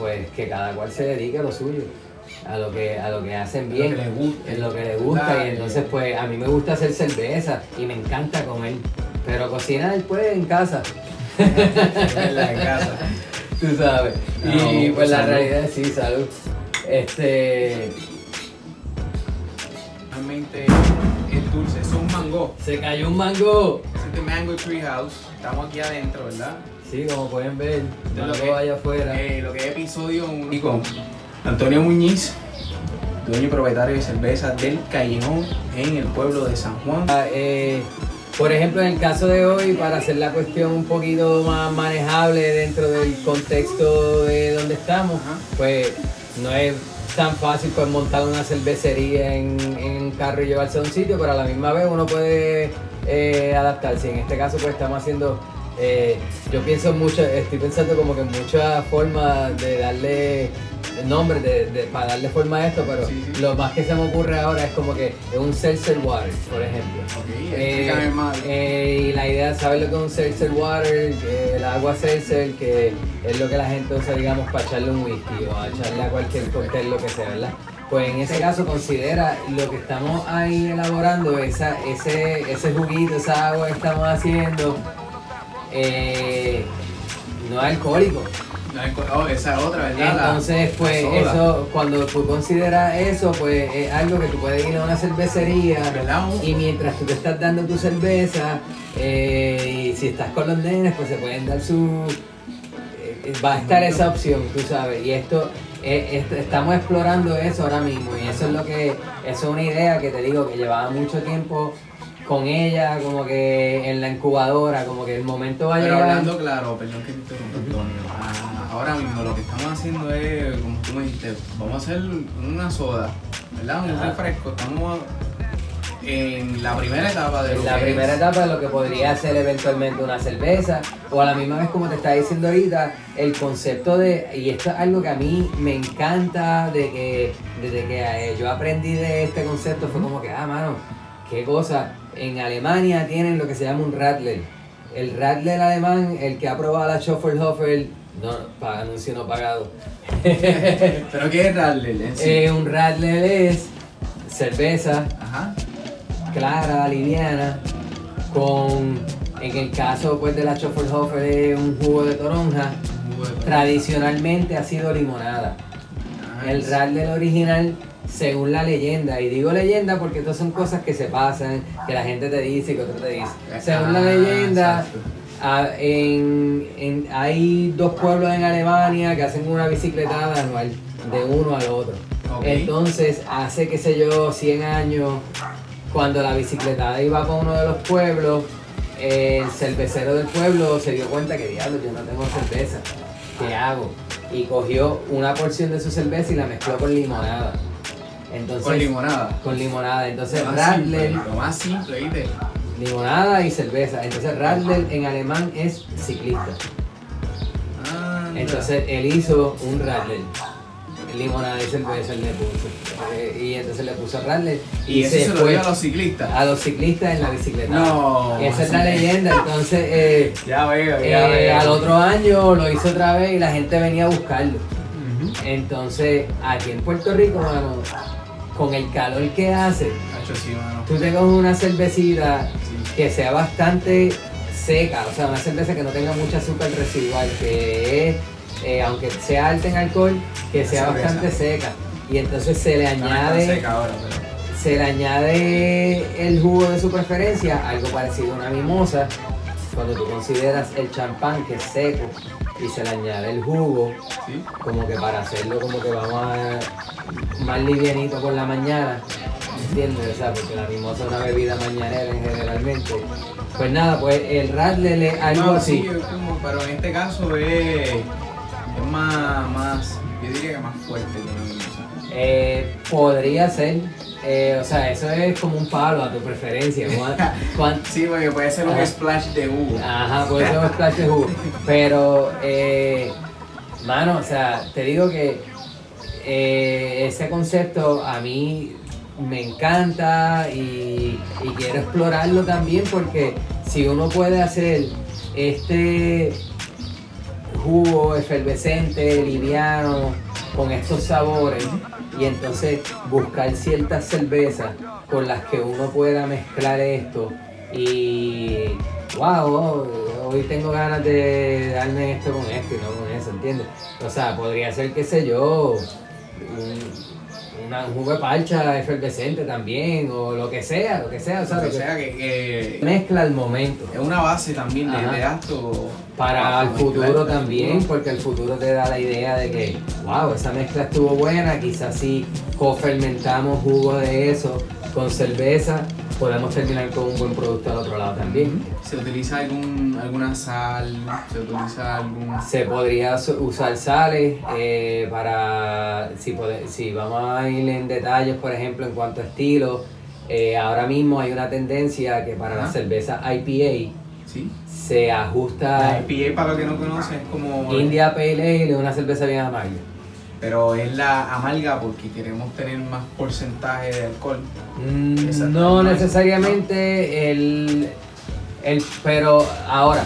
pues que cada cual se dedique a lo suyo, a lo que, a lo que hacen Lo bien, que le guste. en lo que le gusta y entonces pues a mí me gusta hacer cerveza y me encanta comer, pero cocinar pues en casa, en la casa. tú sabes. No, y pues pues, la realidad sí, salud. Este, Realmente es dulce, es un mango. se cayó un mango. Es de Mango Tree House. Estamos aquí adentro, ¿verdad? Sí, como pueden ver, De lo que- allá afuera. Eh, lo que es episodio único. Antonio Muñiz, dueño y propietario de cervezas del Callejón en el pueblo de San Juan. Ah, eh, por ejemplo, en el caso de hoy, para hacer la cuestión un poquito más manejable dentro del contexto de donde estamos, pues no es tan fácil pues montar una cervecería en, en un carro y llevarse a un sitio, pero a la misma vez uno puede eh, adaptarse. En este caso, pues estamos haciendo, eh, yo pienso mucho, estoy pensando como que en muchas formas de darle nombre, de, de- para darle forma a esto, pero Sí, sí. lo más que se me ocurre ahora es como que es un seltzer water, por ejemplo. Eh, más. eh, y la idea es saber lo que es un seltzer water, el agua seltzer, que es lo que la gente usa, digamos, para echarle un whisky o a echarle a cualquier cóctel, lo que sea, ¿verdad? Pues en ese caso considera lo que estamos ahí elaborando, esa, ese, ese juguito, esa agua que estamos haciendo, eh, no es alcohólico. No, es co- oh, esa es otra, ¿verdad? Entonces, pues eso, cuando tú consideras eso, pues es algo que tú puedes ir a una cervecería y mientras tú te estás dando tu cerveza, eh, y si estás con los nenes, pues se pueden dar su... eh, va a estar esa opción, tú sabes. Y esto, esto- estamos explorando eso ahora mismo y eso es lo que, eso es una idea que te digo que llevaba mucho tiempo con ella, como que en la incubadora, como que el momento va a Pero llegar. hablando claro, perdón que te interrumpa, Antonio. Ah, ahora mismo lo que estamos haciendo es, como tú me dijiste, vamos a hacer una soda, ¿verdad? Un refresco. Estamos en la primera etapa de lo En la que primera es- etapa de lo que podría ser eventualmente una cerveza o a la misma vez como te estaba diciendo ahorita el concepto de y esto es algo que a mí me encanta de que desde que eh, yo aprendí de este concepto fue como que ah mano qué cosa en Alemania tienen lo que se llama un Radler el Radler alemán el que ha probado la Schofferhofer no para anuncio no pagado Pero ¿qué es sí? Eh, un Radler es cerveza Ajá. clara, liviana, con, en el caso pues de la Schofferhofer es un jugo de toronja, tradicionalmente ha sido limonada. El Nice. Radler original, según la leyenda, y digo leyenda porque estas son cosas que se pasan, que la gente te dice y que otro te dice. Según la Ah, leyenda, ah, en, en- hay dos pueblos en Alemania que hacen una bicicletada anual de uno al otro. Entonces, hace, qué sé yo, 100 años, cuando la bicicletada iba para uno de los pueblos, el cervecero del pueblo se dio cuenta que, diablo, yo no tengo cerveza, ¿qué hago? Y cogió una porción de su cerveza y la mezcló con limonada. Entonces, Con limonada. Con limonada. Entonces, Lo más simple, Radler, Lo más simple, ¿viste? limonada y cerveza. Entonces, Radler en alemán es ciclista. Ah, Entonces, él hizo un Radler. Limonada y cerveza él le puso. Eh, Y entonces le puso Radler. y eso se, lo dio a los ciclistas. a los ciclistas en la bicicleta. No, Esa es la leyenda. Entonces, eh, Ya veo, eh, ya veo. al otro año lo hizo otra vez y la gente venía a buscarlo. Entonces, aquí en Puerto Rico, mano, con el calor que hace, sí, tú te coges una cervecita Sí. que sea bastante seca, o sea, una cerveza que no tenga mucho azúcar residual, que es, eh, aunque sea alta en alcohol, que sea Cerveza. bastante seca. Y entonces se le no añade seca ahora, pero- se le añade el jugo de su preferencia, algo parecido a una mimosa. Cuando tú consideras el champán que es seco y se le añade el jugo, ¿Sí? como que para hacerlo como que vamos a más livianito por la mañana, ¿entiendes? O sea, porque la mimosa es una bebida mañanera en generalmente. Pues nada, pues el es algo No, así. sí, es como- pero en este caso es, es más, más, yo diría que más fuerte que. Eh, podría ser, eh, o sea, eso es como un palo a tu preferencia. ¿Cuán- cuán- Sí, porque puede ser un Ajá. splash de uva. Ajá, puede ser un splash de jugo. Pero, eh, mano, o sea, te digo que eh, ese concepto a mí me encanta y, y quiero explorarlo también porque si uno puede hacer este jugo efervescente, liviano, con estos sabores. Y entonces buscar ciertas cervezas con las que uno pueda mezclar esto. Y wow, hoy tengo ganas de darme esto con esto y no con eso, ¿entiendes? O sea, podría ser, qué sé yo, una- un jugo de parcha efervescente también, o lo que sea, lo que sea, O sea que, que Mezcla el momento. es una base también de, de acto Para el futuro el también, futuro. porque el futuro te da la idea de que, wow, esa mezcla estuvo buena, quizás si cofermentamos jugo de eso con cerveza, podemos terminar con un buen producto al otro lado también. ¿Se utiliza algún, alguna sal? ¿Se utiliza algún...? Se podría usar sales eh, para, si, pode- si vamos a ir en detalles, por ejemplo, en cuanto a estilo, eh, ahora mismo hay una tendencia que para la Ajá. cerveza IPA ¿Sí? se La ajusta IPA, para los que no conocen, es como... India Pale Ale, es una cerveza bien amarga. Pero es la amarga porque queremos tener más porcentaje de alcohol. Mm. No necesariamente el, el pero ahora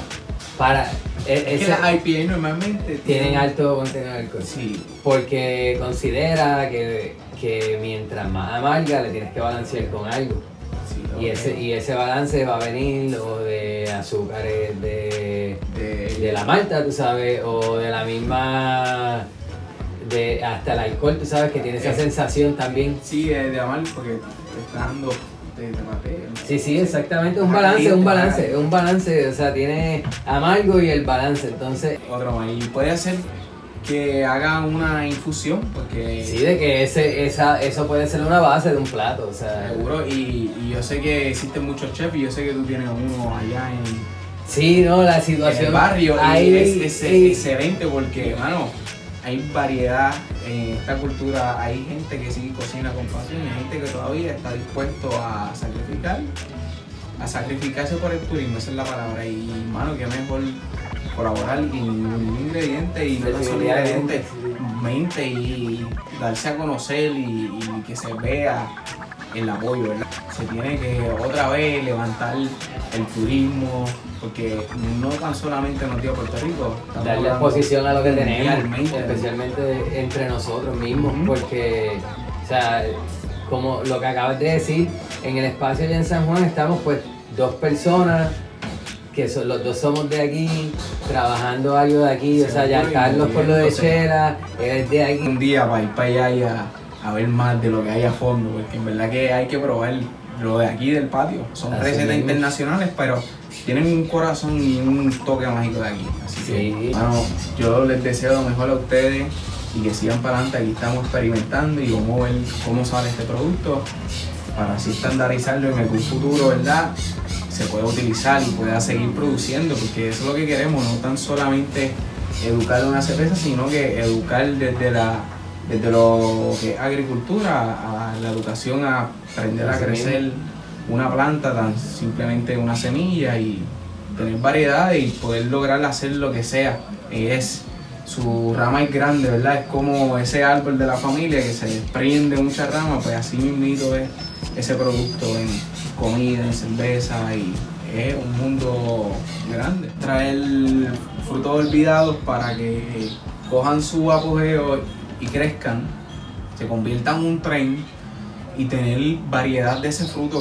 para e- Es que las IPA normalmente tienen alto contenido de alcohol Sí, porque considera que, que mientras más amarga le tienes que balancear con algo sí. y ese y ese balance va a venir o de azúcares de de, de la malta, tú sabes, o de la misma de hasta el alcohol, tú sabes que tiene esa Eh. sensación también Sí, de, de amargo porque te está dando de, de mate. Sí, sí, exactamente, un balance, un balance, un balance, o sea, tiene amargo y el balance, entonces, Otro. Y puede hacer que haga una infusión porque sí, de que ese, esa, eso puede ser una base de un plato, o sea, seguro. Y, y yo sé que existen muchos chefs y yo sé que tú tienes uno allá en, sí, no, la en situación, el barrio ahí, y es, excelente porque, hermano, hay variedad en esta cultura. Hay gente que sí cocina con pasión y hay gente que todavía está dispuesto a sacrificar, a sacrificarse por el turismo, esa es la palabra. Y, hermano, que mejor colaborar y ningún ingrediente y no tan solo ingrediente, mente y darse a conocer y, y que se vea el apoyo, ¿verdad? Se tiene que otra vez levantar el turismo, porque no tan solamente nos dio Puerto Rico, darle exposición a lo que tenemos, especialmente entre nosotros mismos, porque, o sea, como lo que acabas de decir, en el espacio allá en San Juan estamos pues dos personas que son, los dos somos de aquí, trabajando algo de aquí, o sea, ya Carlos por lo de. Chela, él es de aquí. un día para ir para allá y a, a ver más de lo que hay a fondo, porque en verdad que hay que probar lo de aquí del patio. Son recetas internacionales, pero tienen un corazón y un toque mágico de aquí. Así Sí. que, bueno, yo les deseo lo mejor a ustedes y que sigan para adelante. Aquí estamos experimentando y vamos a ver cómo sale este producto para así estandarizarlo en algún futuro, ¿verdad? Se pueda utilizar y pueda seguir produciendo, porque eso es lo que queremos, no tan solamente educar una cerveza, sino que educar desde la desde lo que es agricultura a la educación a aprender a crecer una planta, tan simplemente una semilla y tener variedad y poder lograr hacer lo que sea. Es su rama es grande, ¿verdad? Es como ese árbol de la familia que se desprende muchas ramas, pues así mismito es ese producto en comida, en cerveza y es un mundo grande. Traer frutos olvidados para que cojan su apogeo y crezcan, se conviertan en un tren y tener variedad de ese fruto